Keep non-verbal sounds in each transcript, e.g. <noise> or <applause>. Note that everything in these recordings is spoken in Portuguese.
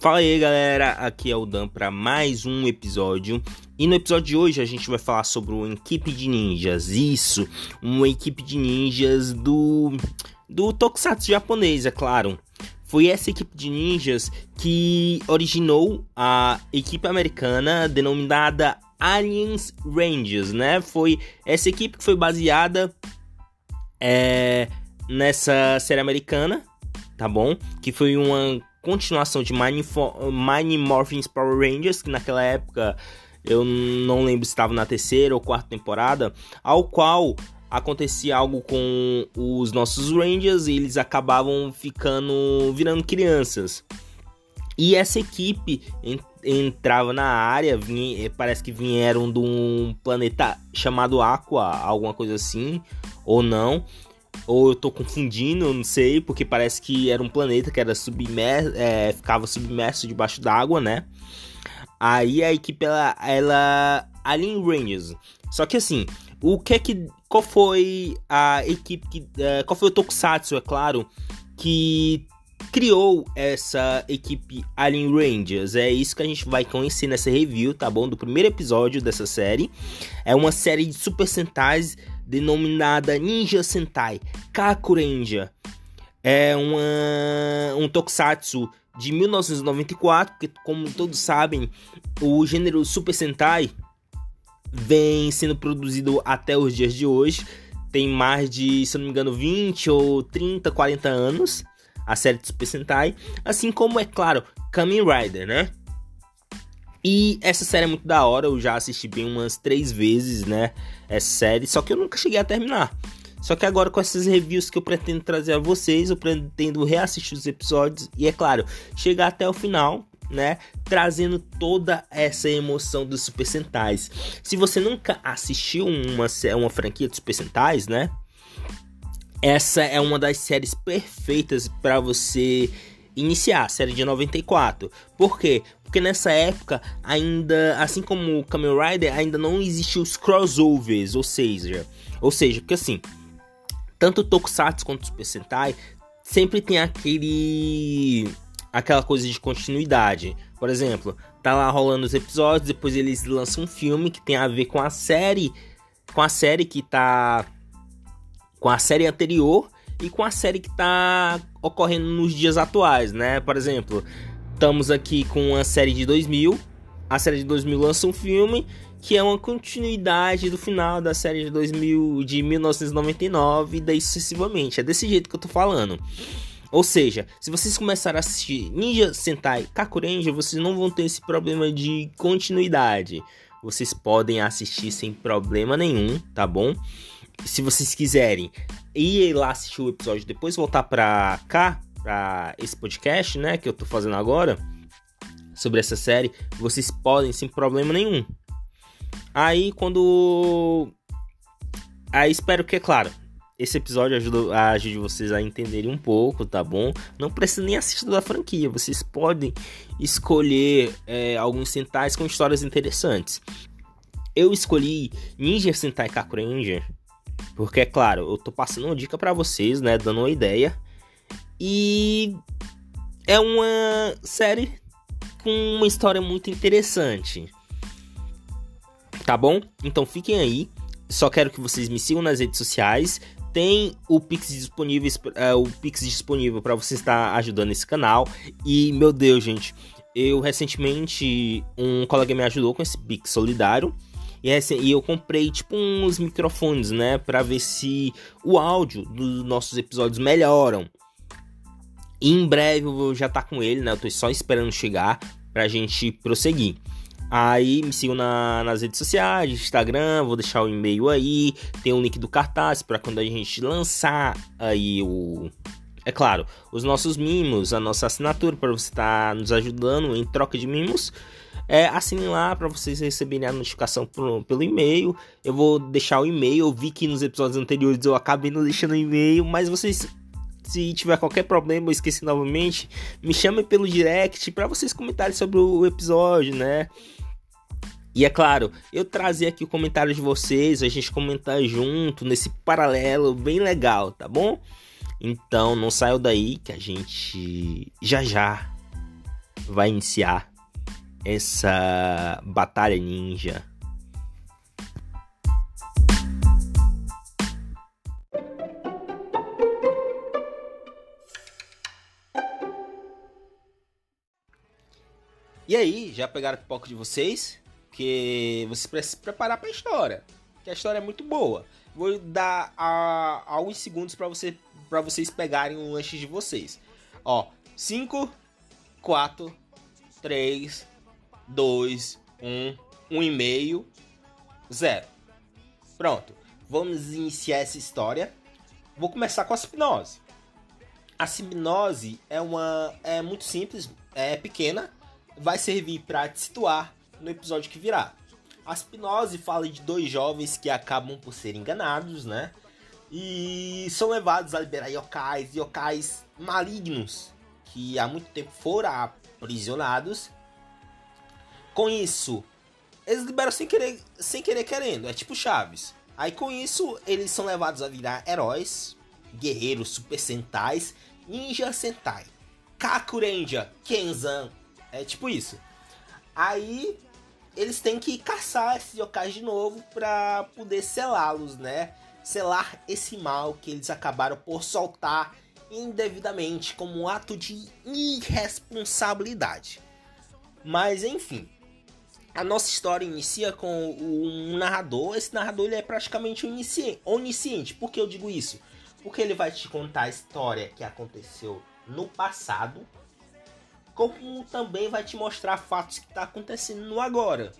Fala aí galera, aqui é o Dan para mais um episódio. E no episódio de hoje a gente vai falar sobre uma equipe de ninjas. Isso, uma equipe de ninjas do do Tokusatsu japonês, é claro. Foi essa equipe de ninjas que originou a equipe americana denominada Aliens Rangers, né? Foi essa equipe que foi baseada é, nessa série americana, tá bom? Que foi uma continuação de Mighty Morphin Power Rangers, que naquela época eu não lembro se estava na terceira ou quarta temporada, ao qual acontecia algo com os nossos Rangers e eles acabavam ficando virando crianças. E essa equipe entrava na área, vinha, eh, parece que vieram de um planeta chamado Aqua, alguma coisa assim, ou não. Ou eu tô confundindo, não sei, porque parece que era um planeta que era submerso, é, ficava submerso debaixo d'água, né? Aí a equipe ela, ela Alien Rangers. Só que assim, o que é que qual foi a equipe que é, qual foi o Tokusatsu, é claro, que criou essa equipe Alien Rangers. É isso que a gente vai conhecer nessa review, tá bom? Do primeiro episódio dessa série. É uma série de Super Sentais denominada Ninja Sentai Kakurenja. É uma, um tokusatsu de 1994, que como todos sabem, o gênero Super Sentai vem sendo produzido até os dias de hoje. Tem mais de, se não me engano, 20 ou 30, 40 anos a série de Super Sentai, assim como é claro, Kamen Rider, né? E essa série é muito da hora, eu já assisti bem umas três vezes, né? Essa série, só que eu nunca cheguei a terminar. Só que agora com essas reviews que eu pretendo trazer a vocês, eu pretendo reassistir os episódios e, é claro, chegar até o final, né? Trazendo toda essa emoção dos Super Sentais. Se você nunca assistiu uma, uma franquia de Super Sentais, né? Essa é uma das séries perfeitas para você iniciar, a série de 94. Por quê? Porque nessa época, ainda, assim como o Kamen Rider, ainda não existiam os crossovers, ou seja, ou seja, porque assim, tanto o Tokusatsu quanto o Super Sentai sempre tem aquele aquela coisa de continuidade. Por exemplo, tá lá rolando os episódios, depois eles lançam um filme que tem a ver com a série, com a série que tá com a série anterior e com a série que está ocorrendo nos dias atuais, né? Por exemplo, estamos aqui com a série de 2000. A série de 2000 lança um filme que é uma continuidade do final da série de 2000 de 1999 e daí sucessivamente. É desse jeito que eu tô falando. Ou seja, se vocês começarem a assistir Ninja Sentai Kakurenja, vocês não vão ter esse problema de continuidade. Vocês podem assistir sem problema nenhum, tá bom? Se vocês quiserem ir lá assistir o episódio depois voltar pra cá, pra esse podcast, né, que eu tô fazendo agora, sobre essa série, vocês podem sem problema nenhum. Aí quando. Aí espero que, é claro, esse episódio ajude, vocês a entenderem um pouco, tá bom? Não precisa nem assistir da franquia, vocês podem escolher é, alguns centais com histórias interessantes. Eu escolhi Ninja Sentai Kakurenja porque, é claro, eu tô passando uma dica para vocês, né? Dando uma ideia. E é uma série com uma história muito interessante. Tá bom? Então fiquem aí. Só quero que vocês me sigam nas redes sociais. Tem o Pix disponível, é, o Pix disponível para você estar ajudando esse canal. E meu Deus, gente, eu recentemente um colega me ajudou com esse Pix solidário. E, assim, e eu comprei tipo uns microfones, né, para ver se o áudio dos nossos episódios melhoram. Em breve eu vou já tá com ele, né? Eu tô só esperando chegar pra gente prosseguir. Aí me sigam na, nas redes sociais, Instagram, vou deixar o e-mail aí, tem o link do cartaz para quando a gente lançar aí o é claro, os nossos mimos, a nossa assinatura para você estar tá nos ajudando em troca de mimos. É, assinem lá para vocês receberem a notificação pelo, pelo e-mail. Eu vou deixar o e-mail. Eu vi que nos episódios anteriores eu acabei não deixando o e-mail, mas vocês se tiver qualquer problema, eu esqueci novamente, me chamem pelo direct para vocês comentarem sobre o episódio, né? E é claro, eu trazer aqui o comentário de vocês, a gente comentar junto nesse paralelo bem legal, tá bom? Então não saiam daí que a gente já já vai iniciar essa batalha ninja. E aí, já pegaram o pipoca de vocês? Que vocês precisam se preparar para a história. Que a história é muito boa. Vou dar a, alguns segundos para você, vocês pegarem o lanche de vocês. Ó, 5, 4, 3, 2, 1, 1,5, 0. Pronto. Vamos iniciar essa história. Vou começar com a hipnose. A hipnose é uma é muito simples, é pequena, vai servir para te situar no episódio que virá. A hipnose fala de dois jovens que acabam por ser enganados, né? E são levados a liberar yokais, yokais malignos, que há muito tempo foram aprisionados. Com isso, eles liberam sem querer, sem querer querendo, é tipo Chaves. Aí com isso, eles são levados a virar heróis, guerreiros super sentais, ninja sentai, Kakurenja, Kenzan, é tipo isso. Aí eles têm que caçar esses yokais de novo para poder selá-los, né? Selar esse mal que eles acabaram por soltar indevidamente como um ato de irresponsabilidade. Mas enfim, a nossa história inicia com um narrador. Esse narrador ele é praticamente onisciente. Por que eu digo isso? Porque ele vai te contar a história que aconteceu no passado como também vai te mostrar fatos que está acontecendo no agora.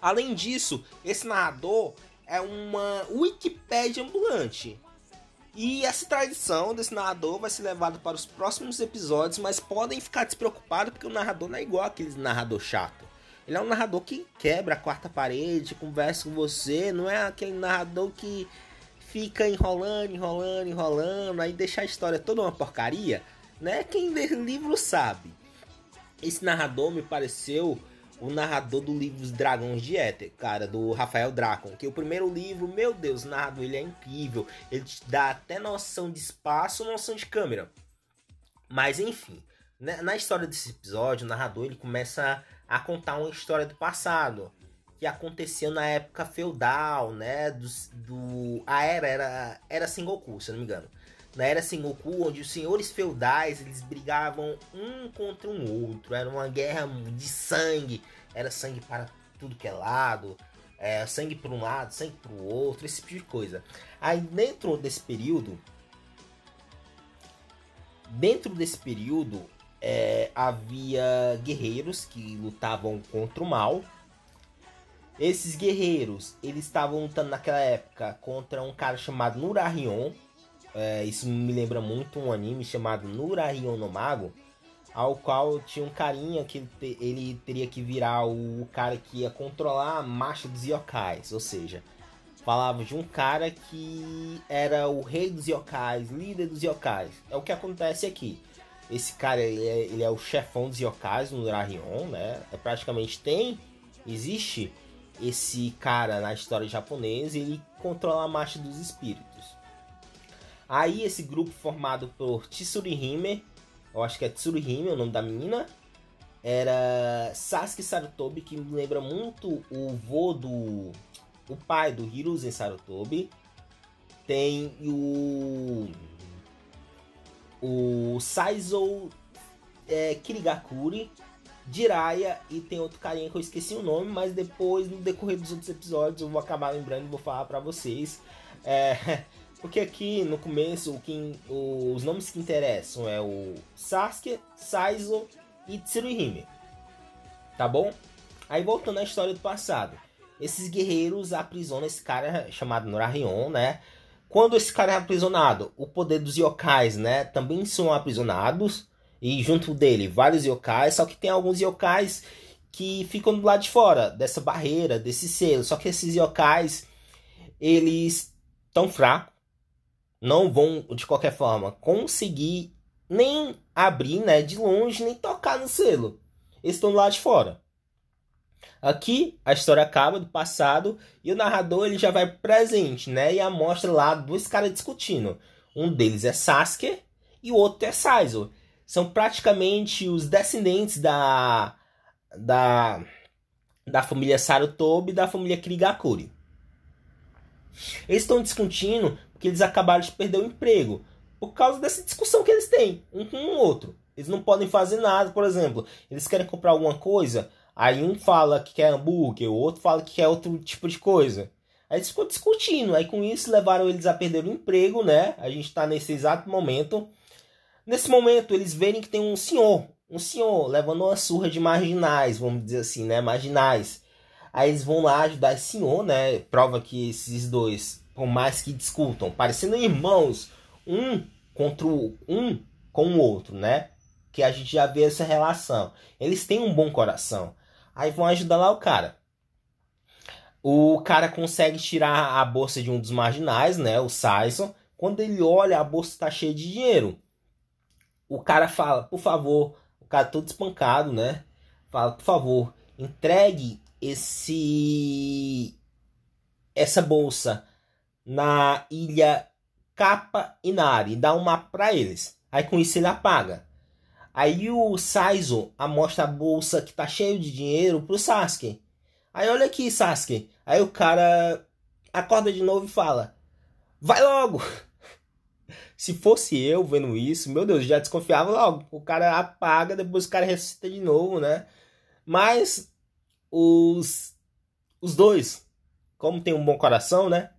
Além disso, esse narrador é uma Wikipédia ambulante. E essa tradição desse narrador vai ser levada para os próximos episódios, mas podem ficar despreocupados porque o narrador não é igual aquele narrador chato. Ele é um narrador que quebra a quarta parede, conversa com você, não é aquele narrador que fica enrolando, enrolando, enrolando, aí deixa a história toda uma porcaria né? Quem lê livro sabe. Esse narrador me pareceu o narrador do livro Os Dragões de Éter, cara, do Rafael Dracon. Que o primeiro livro, meu Deus, o narrador ele é incrível. Ele te dá até noção de espaço, noção de câmera. Mas enfim, né, na história desse episódio, o narrador ele começa a contar uma história do passado que aconteceu na época feudal, né? Do, do a era era era Sengoku, se eu não me engano na era Sengoku, onde os senhores feudais eles brigavam um contra um outro, era uma guerra de sangue, era sangue para tudo que é lado, é, sangue para um lado, sangue para o outro, esse tipo de coisa. Aí dentro desse período, dentro desse período é, havia guerreiros que lutavam contra o mal. Esses guerreiros, eles estavam lutando naquela época contra um cara chamado Nurarion, é, isso me lembra muito um anime chamado Nurarion no Mago, ao qual tinha um carinha que ele, te, ele, teria que virar o cara que ia controlar a marcha dos yokais, ou seja, falava de um cara que era o rei dos yokais, líder dos yokais. É o que acontece aqui. Esse cara ele é, ele é o chefão dos yokais no Nurarion, né? É praticamente tem existe esse cara na história japonesa, ele controla a marcha dos espíritos. Aí esse grupo formado por Tsurihime, eu acho que é Tsurihime o nome da menina, era Sasuke Sarutobi, que me lembra muito o vô do... o pai do Hiruzen Sarutobi. Tem o... o Saizo é, Kirigakuri, Jiraiya e tem outro carinha que eu esqueci o nome, mas depois, no decorrer dos outros episódios, eu vou acabar lembrando e vou falar pra vocês. É... <laughs> Porque aqui no começo o que, os nomes que interessam é o Sasuke, Saizo e Tsuruhime. Tá bom? Aí voltando à história do passado. Esses guerreiros aprisionam esse cara chamado Norarion, né? Quando esse cara é aprisionado, o poder dos yokais, né, também são aprisionados. E junto dele, vários yokais. Só que tem alguns yokais que ficam do lado de fora dessa barreira, desse selo. Só que esses yokais, eles tão fracos não vão, de qualquer forma, conseguir nem abrir né, de longe, nem tocar no selo. Eles estão lá de fora. Aqui a história acaba do passado e o narrador ele já vai presente, né? E mostra lá dois caras discutindo. Um deles é Sasuke e o outro é Saizo. são praticamente os descendentes da da da família Sarutobi e da família Krigakuri. Eles estão discutindo porque eles acabaram de perder o emprego por causa dessa discussão que eles têm um com o outro. Eles não podem fazer nada, por exemplo, eles querem comprar alguma coisa, aí um fala que quer hambúrguer, o outro fala que quer outro tipo de coisa. Aí eles ficam discutindo, aí com isso levaram eles a perder o emprego, né? A gente está nesse exato momento. Nesse momento, eles verem que tem um senhor, um senhor levando uma surra de marginais, vamos dizer assim, né? Marginais. Aí eles vão lá ajudar esse senhor, né? Prova que esses dois, por mais que discutam, parecendo irmãos, um contra o, um com o outro, né? Que a gente já vê essa relação. Eles têm um bom coração. Aí vão ajudar lá o cara. O cara consegue tirar a bolsa de um dos marginais, né? O Saison. Quando ele olha, a bolsa está cheia de dinheiro. O cara fala, por favor, o cara todo espancado, né? Fala, por favor, entregue esse essa bolsa na ilha Capa Inari, dá um mapa para eles. Aí com isso ele apaga. Aí o Saizo mostra a bolsa que tá cheio de dinheiro pro Sasuke. Aí olha aqui, Sasuke. Aí o cara acorda de novo e fala: Vai logo! <laughs> Se fosse eu vendo isso, meu Deus, já desconfiava logo. O cara apaga, depois o cara ressuscita de novo, né? Mas os, os dois, como tem um bom coração, né?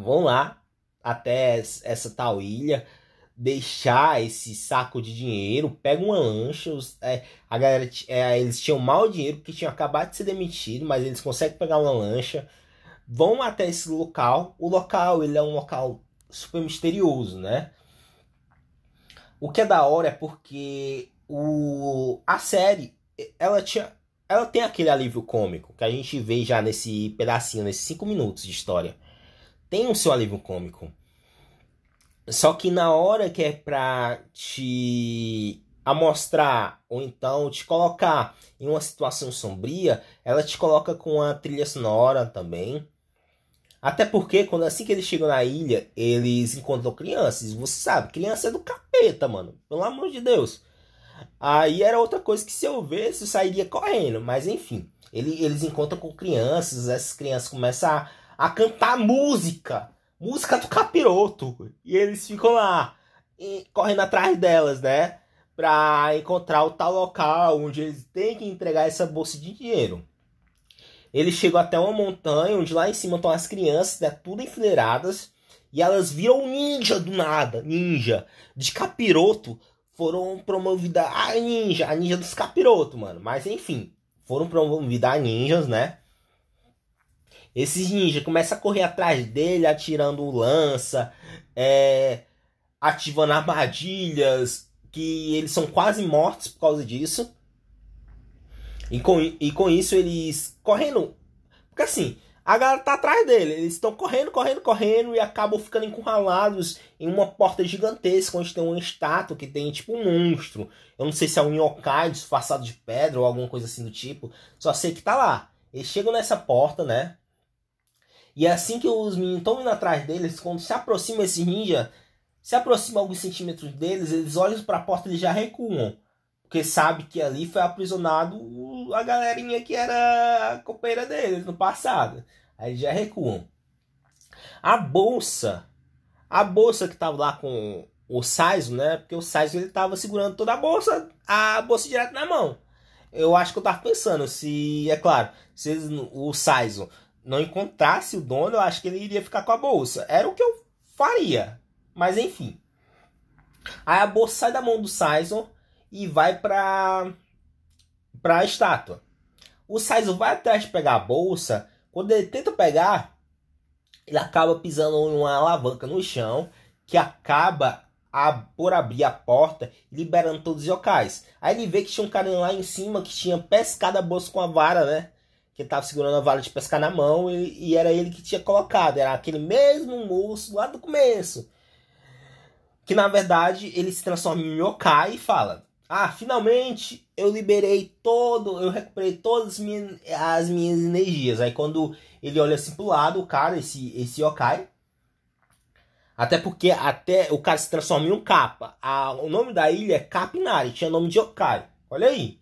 Vão lá até essa tal ilha, deixar esse saco de dinheiro, pega uma lancha, os, é, a galera, é, eles tinham mal dinheiro porque tinham acabado de ser demitido, mas eles conseguem pegar uma lancha, vão até esse local. O local ele é um local super misterioso, né? O que é da hora é porque o, a série ela tinha ela tem aquele alívio cômico que a gente vê já nesse pedacinho, nesses cinco minutos de história tem o seu alívio cômico. Só que na hora que é pra te amostrar ou então te colocar em uma situação sombria, ela te coloca com a trilha sonora também. Até porque quando assim que eles chegam na ilha, eles encontram crianças. Você sabe, criança é do capeta, mano. Pelo amor de Deus. Aí era outra coisa que se eu visse, eu sairia correndo. Mas enfim, ele, eles encontram com crianças, essas crianças começam a a cantar música. Música do capiroto. E eles ficam lá, correndo atrás delas, né? Pra encontrar o tal local onde eles têm que entregar essa bolsa de dinheiro. Eles chegam até uma montanha onde lá em cima estão as crianças, né? Tudo enfileiradas. E elas viram ninja do nada. Ninja. De capiroto. Foram promovidas a ninja. A ninja dos capirotos, mano. Mas enfim. Foram promovidas a ninjas, né? Esses ninjas começam a correr atrás dele, atirando lança, é, ativando armadilhas, que eles são quase mortos por causa disso. E com, e com isso eles correndo. Porque assim, a galera tá atrás dele. Eles estão correndo, correndo, correndo e acabam ficando encurralados em uma porta gigantesca onde tem uma estátua que tem tipo um monstro. Eu não sei se é um yokai disfarçado de pedra ou alguma coisa assim do tipo. Só sei que tá lá. Eles chegam nessa porta, né? E é assim que os meninos estão indo atrás deles, quando se aproxima esse ninja, se aproxima alguns centímetros deles, eles olham para a porta e já recuam. Porque sabe que ali foi aprisionado a galerinha que era a companheira deles no passado. Aí já recuam. A bolsa, a bolsa que tava lá com o Saizo, né? Porque o Saizo ele tava segurando toda a bolsa, a bolsa direto na mão. Eu acho que eu tava pensando se, é claro, se eles, o Saizo não encontrasse o dono, eu acho que ele iria ficar com a bolsa. Era o que eu faria. Mas enfim. Aí a bolsa sai da mão do Saison e vai para para a estátua. O Saison vai atrás de pegar a bolsa. Quando ele tenta pegar, ele acaba pisando uma alavanca no chão que acaba a, por abrir a porta, liberando todos os yokais. Aí ele vê que tinha um cara lá em cima que tinha pescado a bolsa com a vara, né? Que estava segurando a vara de pescar na mão e, e, era ele que tinha colocado. Era aquele mesmo moço lá do começo. Que na verdade ele se transforma em yokai e fala: Ah, finalmente eu liberei todo, eu recuperei todas as minhas, as minhas energias. Aí quando ele olha assim pro lado, o cara, esse, esse yokai, Até porque até o cara se transforma em um capa. O nome da ilha é Capinari, tinha nome de Yokai. Olha aí.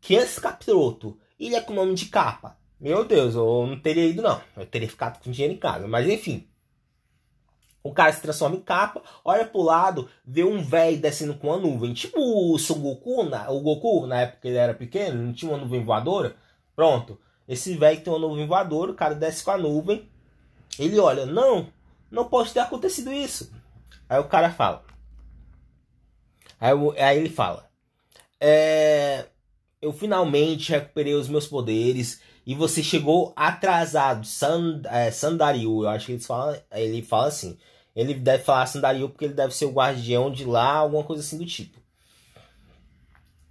Que esse capiroto. Ilha com nome de capa. Meu Deus, eu não teria ido não. Eu teria ficado com dinheiro em casa. Mas enfim. O cara se transforma em capa, olha pro lado, vê um velho descendo com uma nuvem. Tipo o Son Goku, na, o Goku, na época ele era pequeno, não tinha uma nuvem voadora. Pronto. Esse velho tem uma nuvem voadora, o cara desce com a nuvem. Ele olha, não, não pode ter acontecido isso. Aí o cara fala. Aí, aí ele fala. É, eu finalmente recuperei os meus poderes e você chegou atrasado. Sand, é, eu acho que ele fala, ele fala assim. Ele deve falar Sandariu porque ele deve ser o guardião de lá, alguma coisa assim do tipo.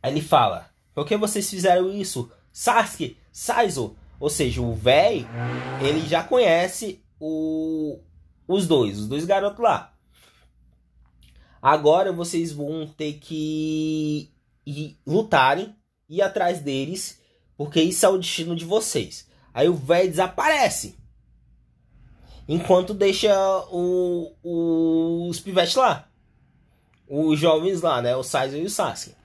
Ele fala: Por que vocês fizeram isso? Sasuke, Saizo. Ou seja, o velho, ele já conhece o, os dois, os dois garotos lá. Agora vocês vão ter que lutarem, ir atrás deles, porque isso é o destino de vocês. Aí o velho desaparece. Enquanto deixa o, o, os pivetes lá. Os jovens lá, né? O Saizo e o Sasuke.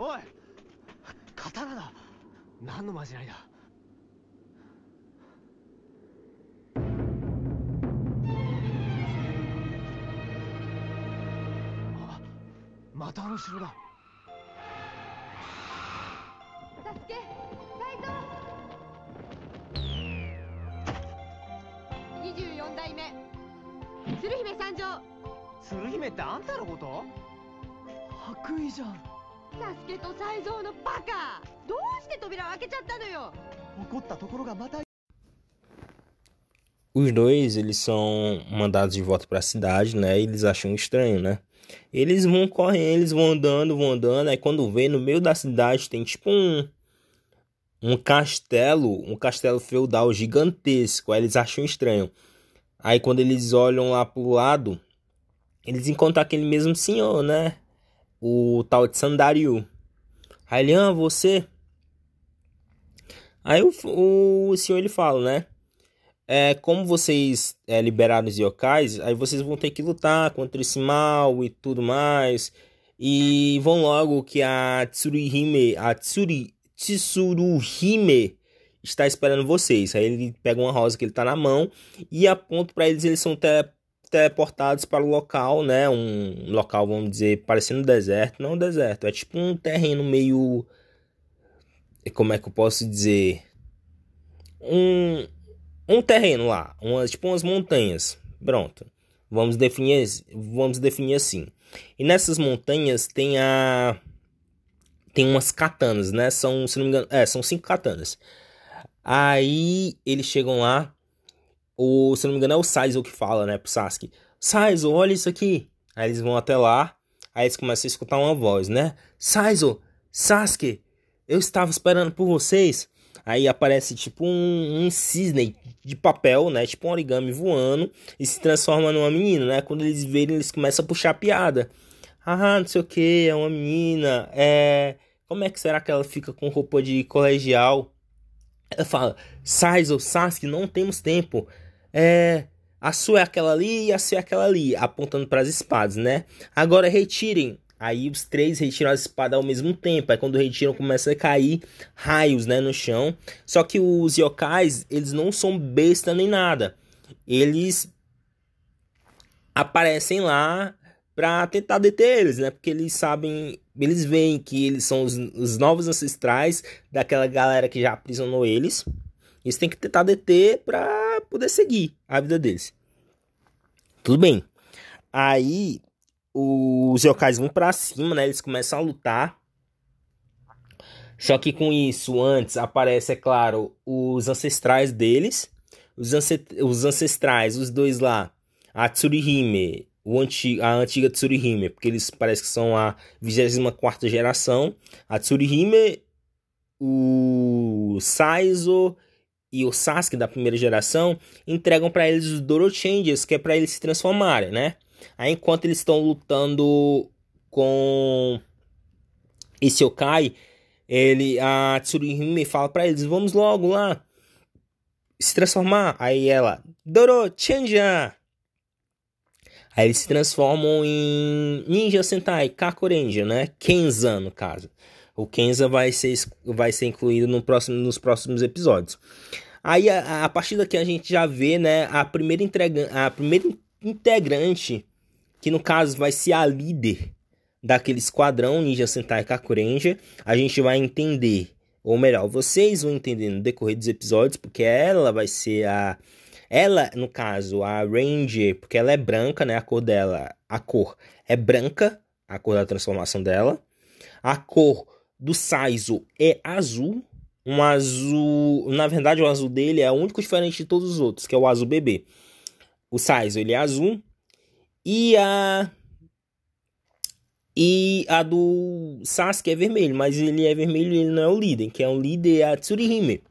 おい刀だ何のまじないだ の城だ？サスケ斎藤。24代目鶴姫参上。鶴姫ってあんたのこと？白衣じゃん。サスケと才蔵のバカ。どうして扉を開けちゃったのよ。怒ったところがまた Os dois, eles são mandados de volta para a cidade, né? E eles acham estranho, né? Eles vão correndo, eles vão andando, vão andando. Aí quando vê, no meio da cidade tem tipo um um castelo, um castelo feudal gigantesco. Aí eles acham estranho. Aí quando eles olham lá pro lado, eles encontram aquele mesmo senhor, né? o tal de Sandariu. Aí ele, ah, você. Aí o, o senhor ele fala, né? É, como vocês é, liberaram os yokais, aí vocês vão ter que lutar contra esse mal e tudo mais. E vão logo que a Tsurihime, a Tsuri, Tsuruhime está esperando vocês. Aí ele pega uma rosa que ele tá na mão e aponta para eles, eles são até teleportados para o local, né? Um local, vamos dizer, parecendo deserto. Não um deserto, é tipo um terreno meio. Como é que eu posso dizer? Um, um terreno lá, umas, tipo umas montanhas. Pronto. Vamos definir, vamos definir assim. E nessas montanhas tem a. Tem umas katanas, né? São, se não me engano, é, são cinco katanas. Aí eles chegam lá o, se não me engano, é o Saizo que fala, né, pro Sasuke. Saizo, olha isso aqui. Aí eles vão até lá, aí eles começam a escutar uma voz, né? Saizo, Sasuke, eu estava esperando por vocês. Aí aparece tipo um, um cisne de papel, né? Tipo um origami voando e se transforma numa menina, né? Quando eles verem, eles começam a puxar piada. Ah, não sei o que, é uma menina. É. Como é que será que ela fica com roupa de colegial? Ela fala: Saizo, Sasuke, não temos tempo é, a sua é aquela ali e a sua é aquela ali, apontando para as espadas, né? Agora retirem. Aí os três retiram as espadas ao mesmo tempo. Aí quando retiram começa a cair raios, né, no chão. Só que os yokais, eles não são besta nem nada. Eles aparecem lá para tentar deter eles, né? Porque eles sabem, eles veem que eles são os, os novos ancestrais daquela galera que já aprisionou eles. Eles têm que tentar deter para poder seguir a vida deles. Tudo bem. Aí os yokais vão para cima, né? Eles começam a lutar. Só que com isso, antes aparece, é claro, os ancestrais deles. Os, os ancestrais, os dois lá. A Tsurihime, o a antiga Tsurihime, porque eles parecem que são a 24 geração. A Tsurihime, o Saizo e o Sasuke da primeira geração entregam para eles os Doro Changes, que é para eles se transformarem, né? Aí enquanto eles estão lutando com esse yokai, ele, a Tsurihime fala para eles, vamos logo lá se transformar. Aí ela, Doro Chanja! Aí eles se transformam em Ninja Sentai Kakurenja, né? Kenza, no caso. O Kenza vai ser, vai ser incluído no próximo, nos próximos episódios. Aí, a, a partir daqui, a gente já vê, né? A primeira, entrega, a primeira integrante, que no caso vai ser a líder daquele esquadrão Ninja Sentai Kakurenja. A gente vai entender, ou melhor, vocês vão entender no decorrer dos episódios, porque ela vai ser a ela, no caso, a Ranger, porque ela é branca, né? A cor dela, a cor é branca, a cor da transformação dela. A cor do Saizo é azul. Um azul, na verdade, o azul dele é o único diferente de todos os outros, que é o azul bebê. O Saizo, ele é azul. E a e a do Sasuke é vermelho, mas ele é vermelho e ele não é o líder, que é o líder é a Tsurihime.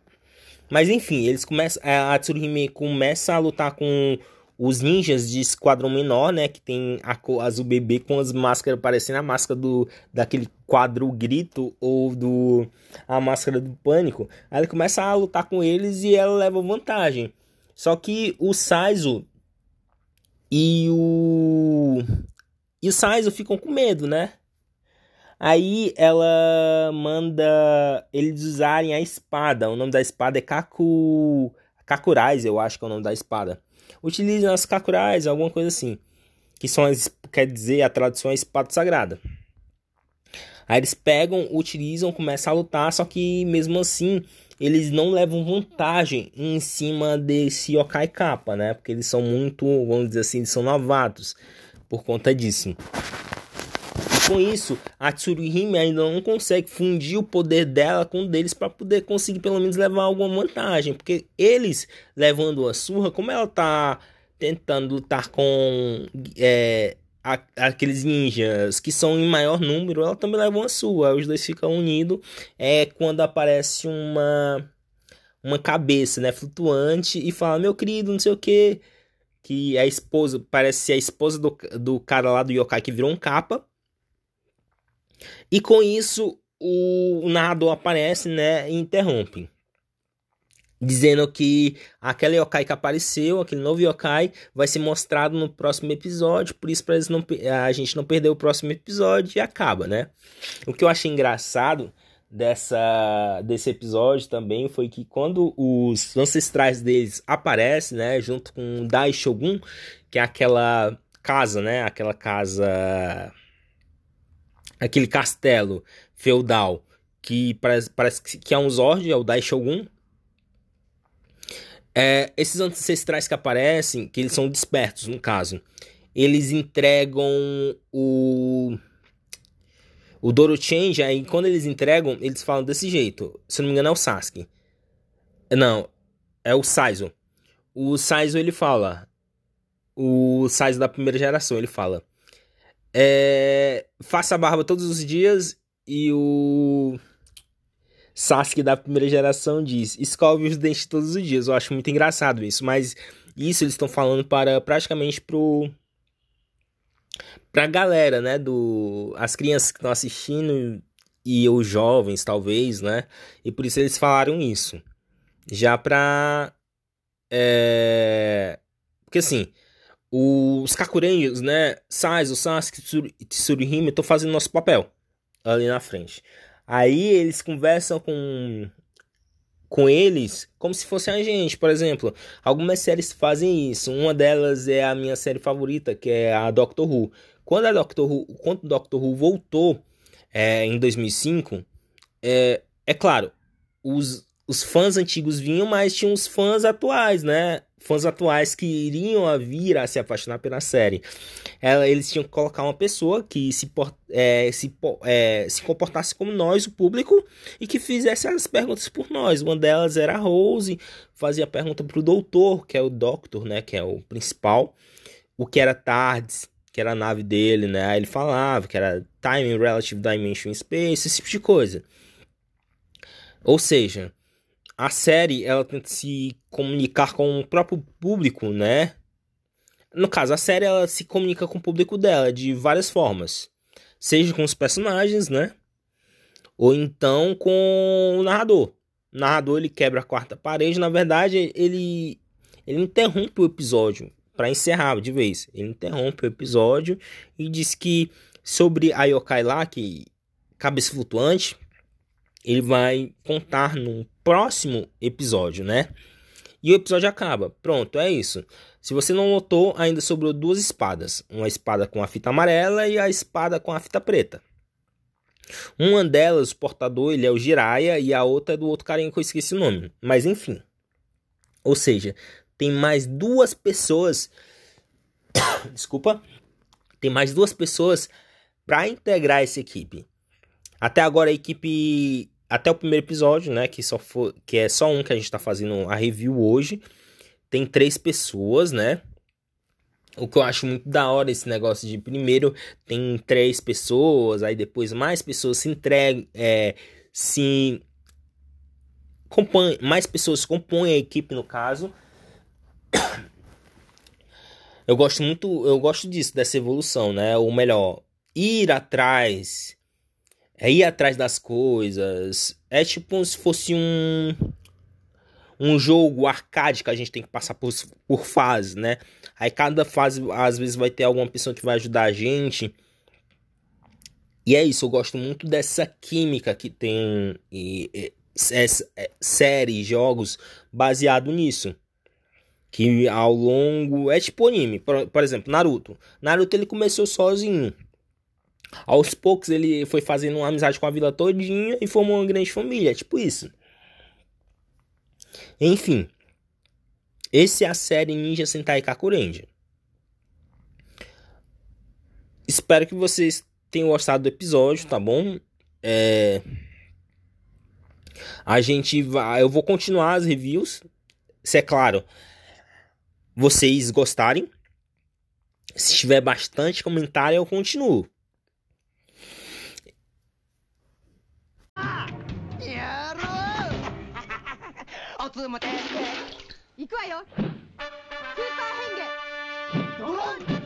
Mas enfim, eles começam. A Tsurihime começa a lutar com os ninjas de esquadrão menor, né? Que tem a cor azul bebê com as máscaras parecendo a máscara do daquele quadro grito ou do a máscara do pânico. Aí ela começa a lutar com eles e ela leva vantagem. Só que o Saizo e o e o Saizo ficam com medo, né? Aí ela manda eles usarem a espada. O nome da espada é Kaku... Kakurais, eu acho que é o nome da espada. Utilizam as Kakurais, alguma coisa assim. Que são as, quer dizer, a tradução é espada sagrada. Aí eles pegam, utilizam, começam a lutar, só que mesmo assim eles não levam vantagem em cima desse Yokai Kappa, né? Porque eles são muito, vamos dizer assim, eles são novatos por conta disso com isso, a Tsurihime ainda não consegue fundir o poder dela com o deles para poder conseguir pelo menos levar alguma vantagem. Porque eles levando a surra, como ela tá tentando lutar com é, a, aqueles ninjas que são em maior número, ela também leva uma surra. Os dois ficam unidos. É quando aparece uma uma cabeça, né, flutuante e fala: "Meu querido, não sei o que, que a esposa, parece ser a esposa do, do cara lá do yokai que virou um capa. E com isso, o narrador aparece, né, e interrompe. Dizendo que aquele yokai que apareceu, aquele novo yokai, vai ser mostrado no próximo episódio. Por isso, para não, a gente não perder o próximo episódio e acaba, né? O que eu achei engraçado dessa desse episódio também foi que quando os ancestrais deles aparecem, né, junto com Dai Shogun, que é aquela casa, né, aquela casa aquele castelo feudal que parece, parece que é um Zord, é o Dai Shogun. É, esses ancestrais que aparecem, que eles são despertos no caso, eles entregam o o Doro Change, aí quando eles entregam, eles falam desse jeito. Se não me engano é o Sasuke. Não, é o Saizo. O Saizo ele fala, o Saizo da primeira geração, ele fala: é, faça a barba todos os dias e o Sasuke da primeira geração diz: escove os dentes todos os dias. Eu acho muito engraçado isso, mas isso eles estão falando para praticamente pro pra galera, né, do as crianças que estão assistindo e os jovens, talvez, né? E por isso eles falaram isso. Já pra é... porque assim, os Kakurenjos, né? Sais, o Sasuke Tsurihime estão fazendo nosso papel ali na frente. Aí eles conversam com com eles como se fosse a gente, por exemplo. Algumas séries fazem isso. Uma delas é a minha série favorita, que é a Doctor Who. Quando a Doctor Who, quando Doctor Who voltou é, em 2005, é, é claro, os, os fãs antigos vinham, mas tinha os fãs atuais, né? Fãs atuais que iriam a vir a se apaixonar pela série. Ela, eles tinham que colocar uma pessoa que se, é, se, é, se comportasse como nós, o público, e que fizesse as perguntas por nós. Uma delas era a Rose, fazia a pergunta para o doutor, que é o Doctor, né, que é o principal, o que era Tardes, que era a nave dele, né? Aí ele falava que era Time Relative Dimension Space, esse tipo de coisa. Ou seja, a série ela tenta se comunicar com o próprio público, né? No caso, a série ela se comunica com o público dela de várias formas. seja com os personagens, né? Ou então com o narrador. O narrador ele quebra a quarta parede, na verdade, ele ele interrompe o episódio para encerrar de vez. Ele interrompe o episódio e diz que sobre a yokai lá, que cabeça flutuante, ele vai contar no próximo episódio, né? E o episódio acaba. Pronto, é isso. Se você não notou, ainda sobrou duas espadas. Uma espada com a fita amarela e a espada com a fita preta. Uma delas, o portador, ele é o Jiraiya e a outra é do outro carinha que eu esqueci o nome. Mas enfim. Ou seja, tem mais duas pessoas. <coughs> Desculpa. Tem mais duas pessoas para integrar essa equipe. Até agora a equipe até o primeiro episódio, né, que só for, que é só um que a gente tá fazendo a review hoje, tem três pessoas, né? O que eu acho muito da hora esse negócio de primeiro tem três pessoas, aí depois mais pessoas se entregam, é, se compõem, mais pessoas compõem a equipe no caso. Eu gosto muito, eu gosto disso, dessa evolução, né? Ou melhor, ir atrás é ir atrás das coisas. É tipo se fosse um um jogo arcade que a gente tem que passar por, por fase, né? Aí cada fase às vezes vai ter alguma pessoa que vai ajudar a gente. E é isso, eu gosto muito dessa química que tem e, e, é, série, jogos baseado nisso. Que ao longo. É tipo anime. Por, por exemplo, Naruto. Naruto ele começou sozinho. Aos poucos ele foi fazendo uma amizade com a vila todinha e formou uma grande família, tipo isso. Enfim, esse é a série Ninja Sentai Kakurendia. Espero que vocês tenham gostado do episódio, tá bom? É... A gente vai, eu vou continuar as reviews, se é claro, vocês gostarem. Se tiver bastante comentário, eu continuo. つ待て。行くわよ。スーパー変化ドロン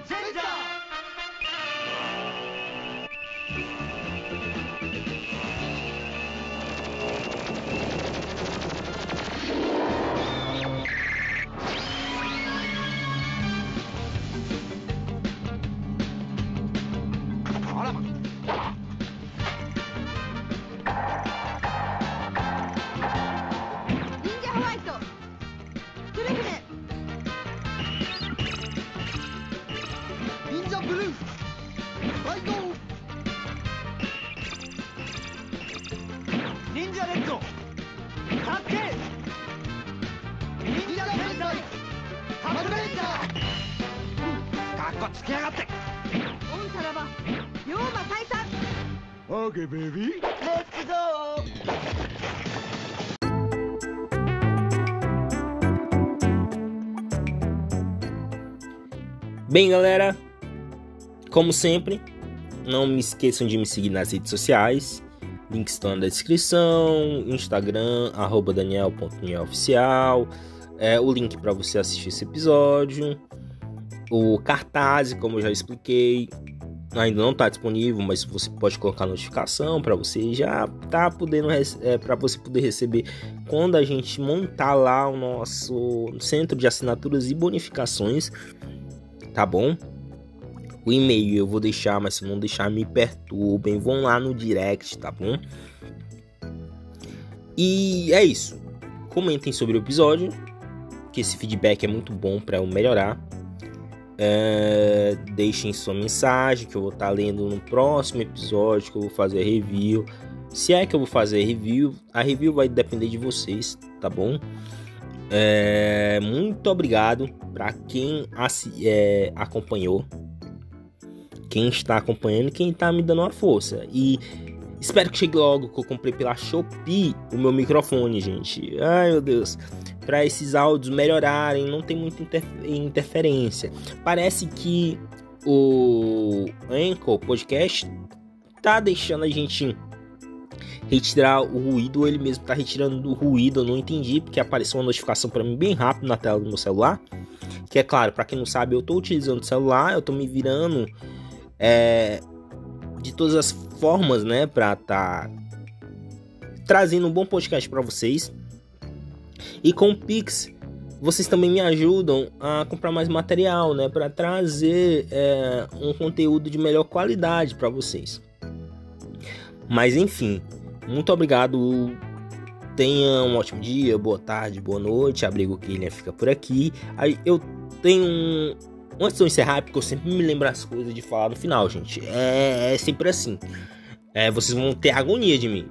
Baby. Let's go. Bem, galera, como sempre, não me esqueçam de me seguir nas redes sociais. Links estão na descrição, Instagram, arroba é, o link para você assistir esse episódio, o cartaz, como eu já expliquei, ainda não está disponível, mas você pode colocar notificação para você já tá podendo é, para você poder receber quando a gente montar lá o nosso centro de assinaturas e bonificações tá bom? O e-mail eu vou deixar, mas se não deixar, me perturbem. Vão lá no direct, tá bom? E é isso. Comentem sobre o episódio, que esse feedback é muito bom para eu melhorar. É, deixem sua mensagem que eu vou estar tá lendo no próximo episódio que eu vou fazer review. Se é que eu vou fazer review, a review vai depender de vocês, tá bom? É, muito obrigado para quem é, acompanhou, quem está acompanhando, quem está me dando uma força. E espero que chegue logo que eu comprei pela Shopee o meu microfone, gente. Ai meu Deus, para esses áudios melhorarem, não tem muita inter interferência. Parece que o Anchor Podcast tá deixando a gente retirar o ruído, ele mesmo tá retirando do ruído, eu não entendi, porque apareceu uma notificação para mim bem rápido na tela do meu celular. Que é claro, para quem não sabe, eu tô utilizando o celular, eu tô me virando é, de todas as formas, né, para tá trazendo um bom podcast para vocês. E com o Pix, vocês também me ajudam a comprar mais material, né, para trazer é, um conteúdo de melhor qualidade para vocês. Mas enfim, muito obrigado. Tenha um ótimo dia, boa tarde, boa noite. Abrigo Killian fica por aqui. Eu tenho um. Antes de eu encerrar, porque eu sempre me lembro as coisas de falar no final, gente. É, é sempre assim. É, vocês vão ter agonia de mim.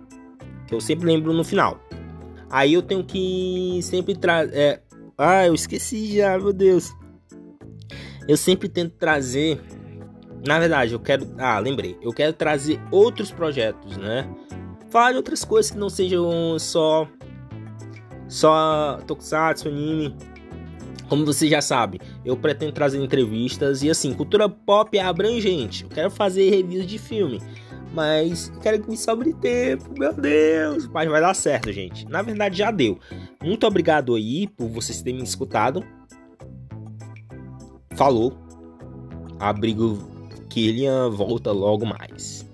Que eu sempre lembro no final. Aí eu tenho que sempre trazer. É... Ah, eu esqueci já, meu Deus. Eu sempre tento trazer. Na verdade, eu quero. Ah, lembrei. Eu quero trazer outros projetos, né? Falar de outras coisas que não sejam só. Só Tokusatsu, anime. Como você já sabe, eu pretendo trazer entrevistas e assim, cultura pop é abrangente. Eu quero fazer reviews de filme. Mas quero que me sobre tempo, meu Deus. Mas vai dar certo, gente. Na verdade, já deu. Muito obrigado aí por vocês terem me escutado. Falou. Abrigo Killian volta logo mais.